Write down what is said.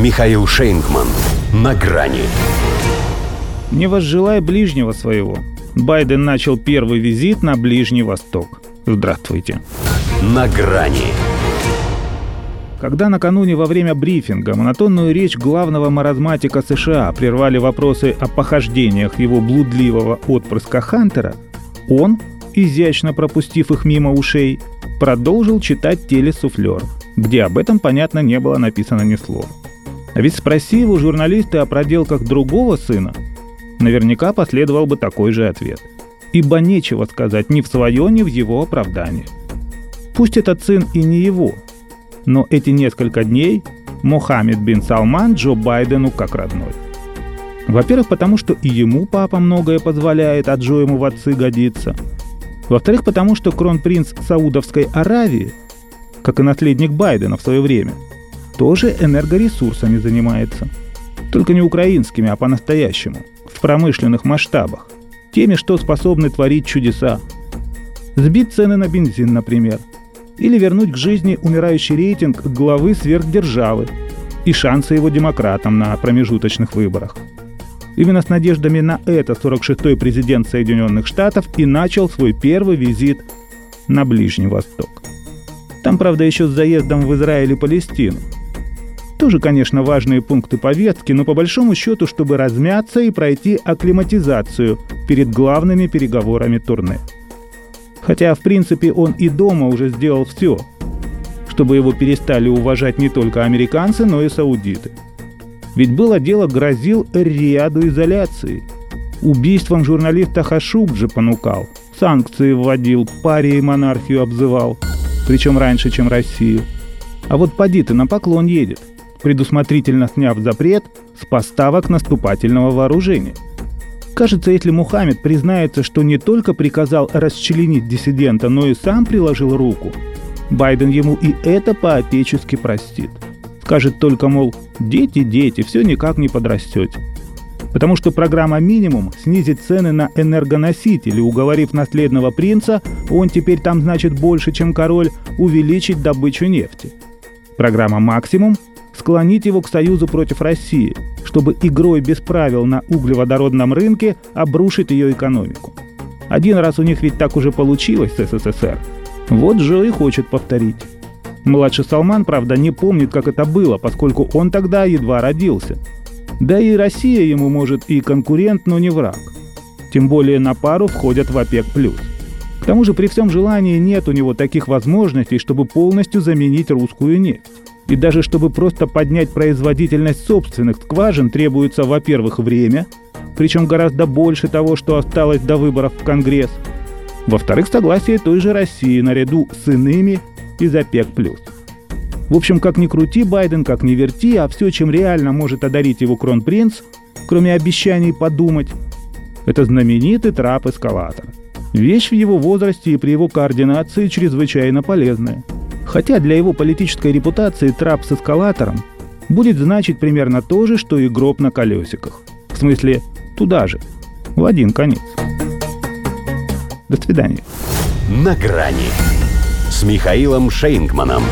Михаил Шейнгман. На грани. Не возжелай ближнего своего. Байден начал первый визит на Ближний Восток. Здравствуйте. На грани. Когда накануне во время брифинга монотонную речь главного маразматика США прервали вопросы о похождениях его блудливого отпрыска Хантера, он, изящно пропустив их мимо ушей, продолжил читать телесуфлер, где об этом, понятно, не было написано ни слова. А ведь спроси его журналисты о проделках другого сына, наверняка последовал бы такой же ответ. Ибо нечего сказать ни в свое, ни в его оправдание. Пусть этот сын и не его, но эти несколько дней Мохаммед бин Салман Джо Байдену как родной. Во-первых, потому что и ему папа многое позволяет, а Джо ему в отцы годится. Во-вторых, потому что кронпринц Саудовской Аравии, как и наследник Байдена в свое время, тоже энергоресурсами занимается. Только не украинскими, а по-настоящему, в промышленных масштабах. Теми, что способны творить чудеса. Сбить цены на бензин, например – или вернуть к жизни умирающий рейтинг главы сверхдержавы и шансы его демократам на промежуточных выборах. Именно с надеждами на это 46-й президент Соединенных Штатов и начал свой первый визит на Ближний Восток. Там, правда, еще с заездом в Израиль и Палестину. Тоже, конечно, важные пункты повестки, но по большому счету, чтобы размяться и пройти акклиматизацию перед главными переговорами турне – Хотя, в принципе, он и дома уже сделал все, чтобы его перестали уважать не только американцы, но и саудиты. Ведь было дело грозил ряду изоляции. Убийством журналиста Хашубджи понукал, санкции вводил, паре и монархию обзывал, причем раньше, чем Россию. А вот поди ты на поклон едет, предусмотрительно сняв запрет с поставок наступательного вооружения – Кажется, если Мухаммед признается, что не только приказал расчленить диссидента, но и сам приложил руку, Байден ему и это по-отечески простит. Скажет только, мол, дети, дети, все никак не подрастете. Потому что программа «Минимум» снизит цены на энергоносители, уговорив наследного принца, он теперь там значит больше, чем король, увеличить добычу нефти. Программа «Максимум» склонить его к союзу против России, чтобы игрой без правил на углеводородном рынке обрушить ее экономику. Один раз у них ведь так уже получилось с СССР. Вот Джо и хочет повторить. Младший Салман, правда, не помнит, как это было, поскольку он тогда едва родился. Да и Россия ему, может, и конкурент, но не враг. Тем более на пару входят в ОПЕК+. К тому же при всем желании нет у него таких возможностей, чтобы полностью заменить русскую нефть. И даже чтобы просто поднять производительность собственных скважин требуется, во-первых, время, причем гораздо больше того, что осталось до выборов в Конгресс. Во-вторых, согласие той же России наряду с иными из ОПЕК+. В общем, как ни крути Байден, как ни верти, а все, чем реально может одарить его кронпринц, кроме обещаний подумать, это знаменитый трап-эскалатор. Вещь в его возрасте и при его координации чрезвычайно полезная – Хотя для его политической репутации трап с эскалатором будет значить примерно то же, что и гроб на колесиках. В смысле, туда же, в один конец. До свидания. На грани с Михаилом Шейнгманом.